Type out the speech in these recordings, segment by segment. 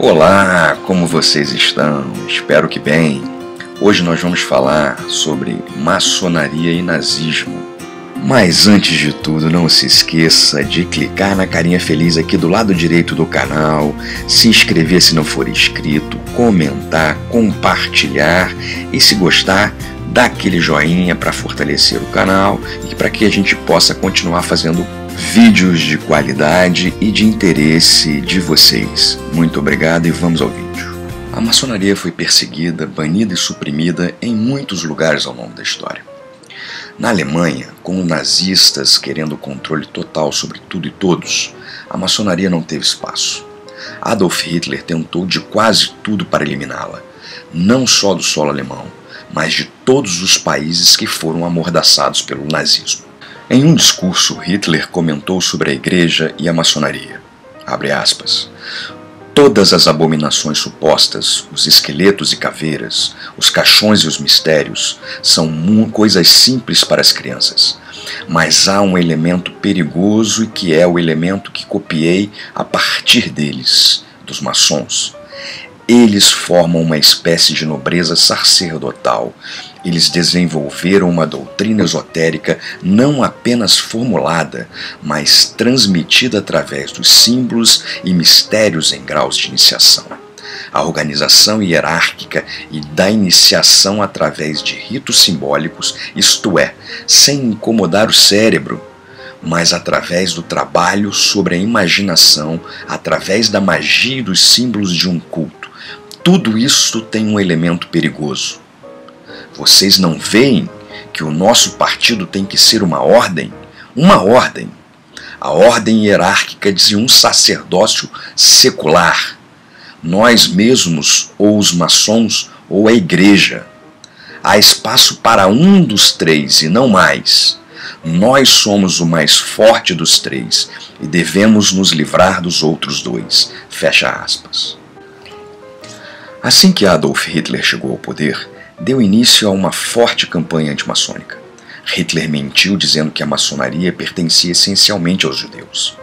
Olá, como vocês estão? Espero que bem. Hoje nós vamos falar sobre maçonaria e nazismo. Mas antes de tudo, não se esqueça de clicar na carinha feliz aqui do lado direito do canal, se inscrever se não for inscrito, comentar, compartilhar e se gostar, dar aquele joinha para fortalecer o canal e para que a gente possa continuar fazendo vídeos de qualidade e de interesse de vocês. Muito obrigado e vamos ao vídeo. A maçonaria foi perseguida, banida e suprimida em muitos lugares ao longo da história. Na Alemanha, com nazistas querendo controle total sobre tudo e todos, a maçonaria não teve espaço. Adolf Hitler tentou de quase tudo para eliminá-la, não só do solo alemão, mas de todos os países que foram amordaçados pelo nazismo. Em um discurso, Hitler comentou sobre a igreja e a maçonaria. Aspas, Todas as abominações supostas, os esqueletos e caveiras, os caixões e os mistérios, são coisas simples para as crianças. Mas há um elemento perigoso e que é o elemento que copiei a partir deles, dos maçons. Eles formam uma espécie de nobreza sacerdotal. Eles desenvolveram uma doutrina esotérica não apenas formulada, mas transmitida através dos símbolos e mistérios em graus de iniciação. A organização hierárquica e da iniciação através de ritos simbólicos, isto é, sem incomodar o cérebro, mas através do trabalho sobre a imaginação, através da magia e dos símbolos de um culto tudo isso tem um elemento perigoso. Vocês não veem que o nosso partido tem que ser uma ordem? Uma ordem. A ordem hierárquica de um sacerdócio secular. Nós mesmos, ou os maçons, ou a igreja. Há espaço para um dos três e não mais. Nós somos o mais forte dos três e devemos nos livrar dos outros dois. Fecha aspas. Assim que Adolf Hitler chegou ao poder, deu início a uma forte campanha antimaçônica. Hitler mentiu dizendo que a maçonaria pertencia essencialmente aos judeus.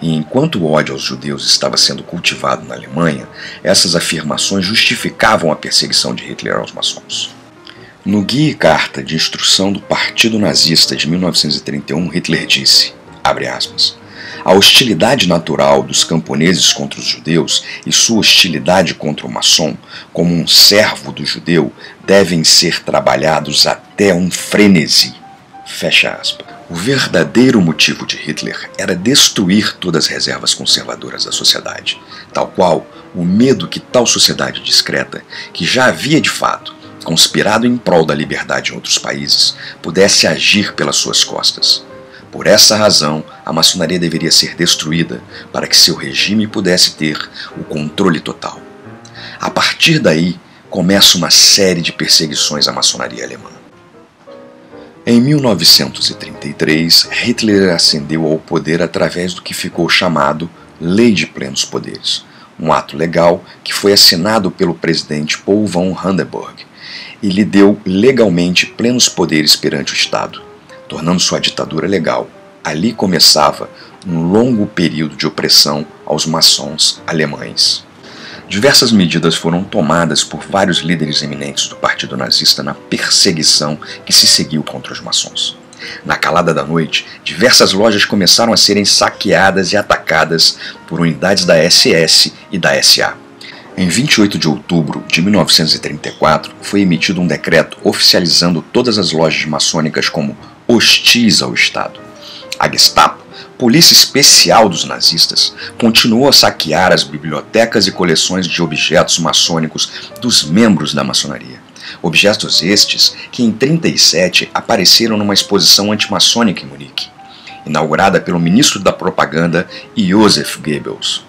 E enquanto o ódio aos judeus estava sendo cultivado na Alemanha, essas afirmações justificavam a perseguição de Hitler aos maçons. No guia e carta de instrução do Partido Nazista de 1931, Hitler disse, abre aspas, a hostilidade natural dos camponeses contra os judeus e sua hostilidade contra o maçom, como um servo do judeu, devem ser trabalhados até um frenesi. Fecha aspas. O verdadeiro motivo de Hitler era destruir todas as reservas conservadoras da sociedade, tal qual o medo que tal sociedade discreta, que já havia de fato conspirado em prol da liberdade em outros países, pudesse agir pelas suas costas. Por essa razão, a maçonaria deveria ser destruída para que seu regime pudesse ter o controle total. A partir daí, começa uma série de perseguições à maçonaria alemã. Em 1933, Hitler ascendeu ao poder através do que ficou chamado Lei de Plenos Poderes, um ato legal que foi assinado pelo presidente Paul von Hindenburg e lhe deu legalmente plenos poderes perante o Estado tornando sua ditadura legal. Ali começava um longo período de opressão aos maçons alemães. Diversas medidas foram tomadas por vários líderes eminentes do Partido Nazista na perseguição que se seguiu contra os maçons. Na calada da noite, diversas lojas começaram a serem saqueadas e atacadas por unidades da SS e da SA. Em 28 de outubro de 1934, foi emitido um decreto oficializando todas as lojas maçônicas como hostis ao Estado. A Gestapo, polícia especial dos nazistas, continuou a saquear as bibliotecas e coleções de objetos maçônicos dos membros da maçonaria. Objetos estes que em 37 apareceram numa exposição antimaçônica em Munique, inaugurada pelo ministro da propaganda Joseph Goebbels.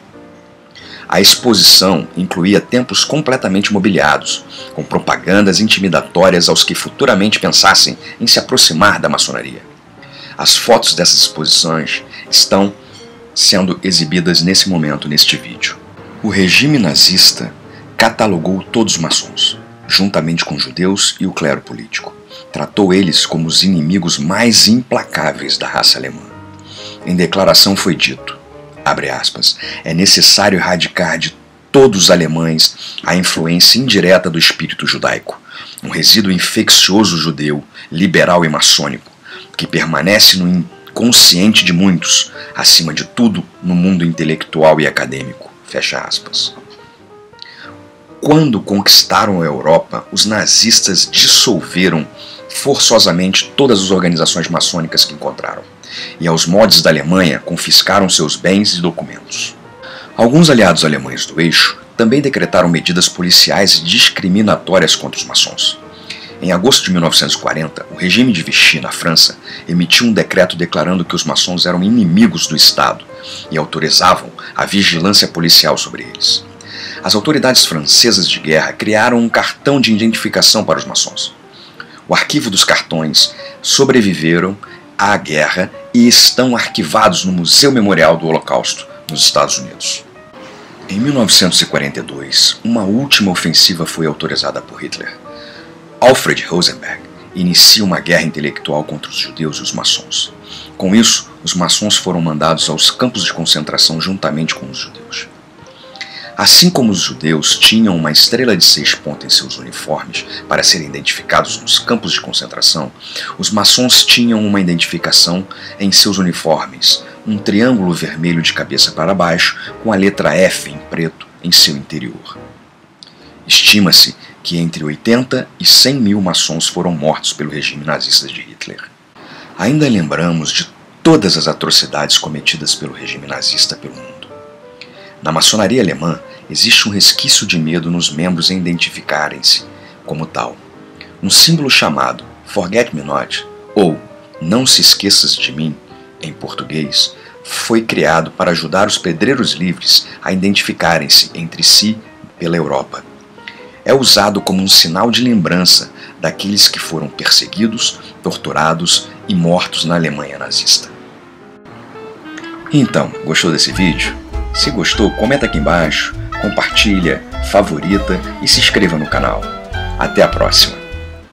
A exposição incluía templos completamente mobiliados, com propagandas intimidatórias aos que futuramente pensassem em se aproximar da maçonaria. As fotos dessas exposições estão sendo exibidas nesse momento neste vídeo. O regime nazista catalogou todos os maçons, juntamente com judeus e o clero político. Tratou eles como os inimigos mais implacáveis da raça alemã. Em declaração foi dito: abre aspas, é necessário erradicar de todos os alemães a influência indireta do espírito judaico, um resíduo infeccioso judeu, liberal e maçônico, que permanece no inconsciente de muitos, acima de tudo no mundo intelectual e acadêmico. Fecha aspas. Quando conquistaram a Europa, os nazistas dissolveram forçosamente todas as organizações maçônicas que encontraram, e aos mods da Alemanha confiscaram seus bens e documentos. Alguns aliados alemães do eixo também decretaram medidas policiais discriminatórias contra os maçons. Em agosto de 1940, o regime de Vichy, na França, emitiu um decreto declarando que os maçons eram inimigos do Estado e autorizavam a vigilância policial sobre eles as autoridades francesas de guerra criaram um cartão de identificação para os maçons. O arquivo dos cartões sobreviveram à guerra e estão arquivados no Museu Memorial do Holocausto, nos Estados Unidos. Em 1942, uma última ofensiva foi autorizada por Hitler. Alfred Rosenberg inicia uma guerra intelectual contra os judeus e os maçons. Com isso, os maçons foram mandados aos campos de concentração juntamente com os judeus. Assim como os judeus tinham uma estrela de seis pontas em seus uniformes para serem identificados nos campos de concentração, os maçons tinham uma identificação em seus uniformes, um triângulo vermelho de cabeça para baixo com a letra F em preto em seu interior. Estima-se que entre 80 e 100 mil maçons foram mortos pelo regime nazista de Hitler. Ainda lembramos de todas as atrocidades cometidas pelo regime nazista pelo mundo. Na maçonaria alemã, existe um resquício de medo nos membros em identificarem-se como tal. Um símbolo chamado Forget Me Not, ou Não se esqueças de mim, em português, foi criado para ajudar os pedreiros livres a identificarem-se entre si pela Europa. É usado como um sinal de lembrança daqueles que foram perseguidos, torturados e mortos na Alemanha nazista. Então, gostou desse vídeo? Se gostou, comenta aqui embaixo, compartilha, favorita e se inscreva no canal. Até a próxima!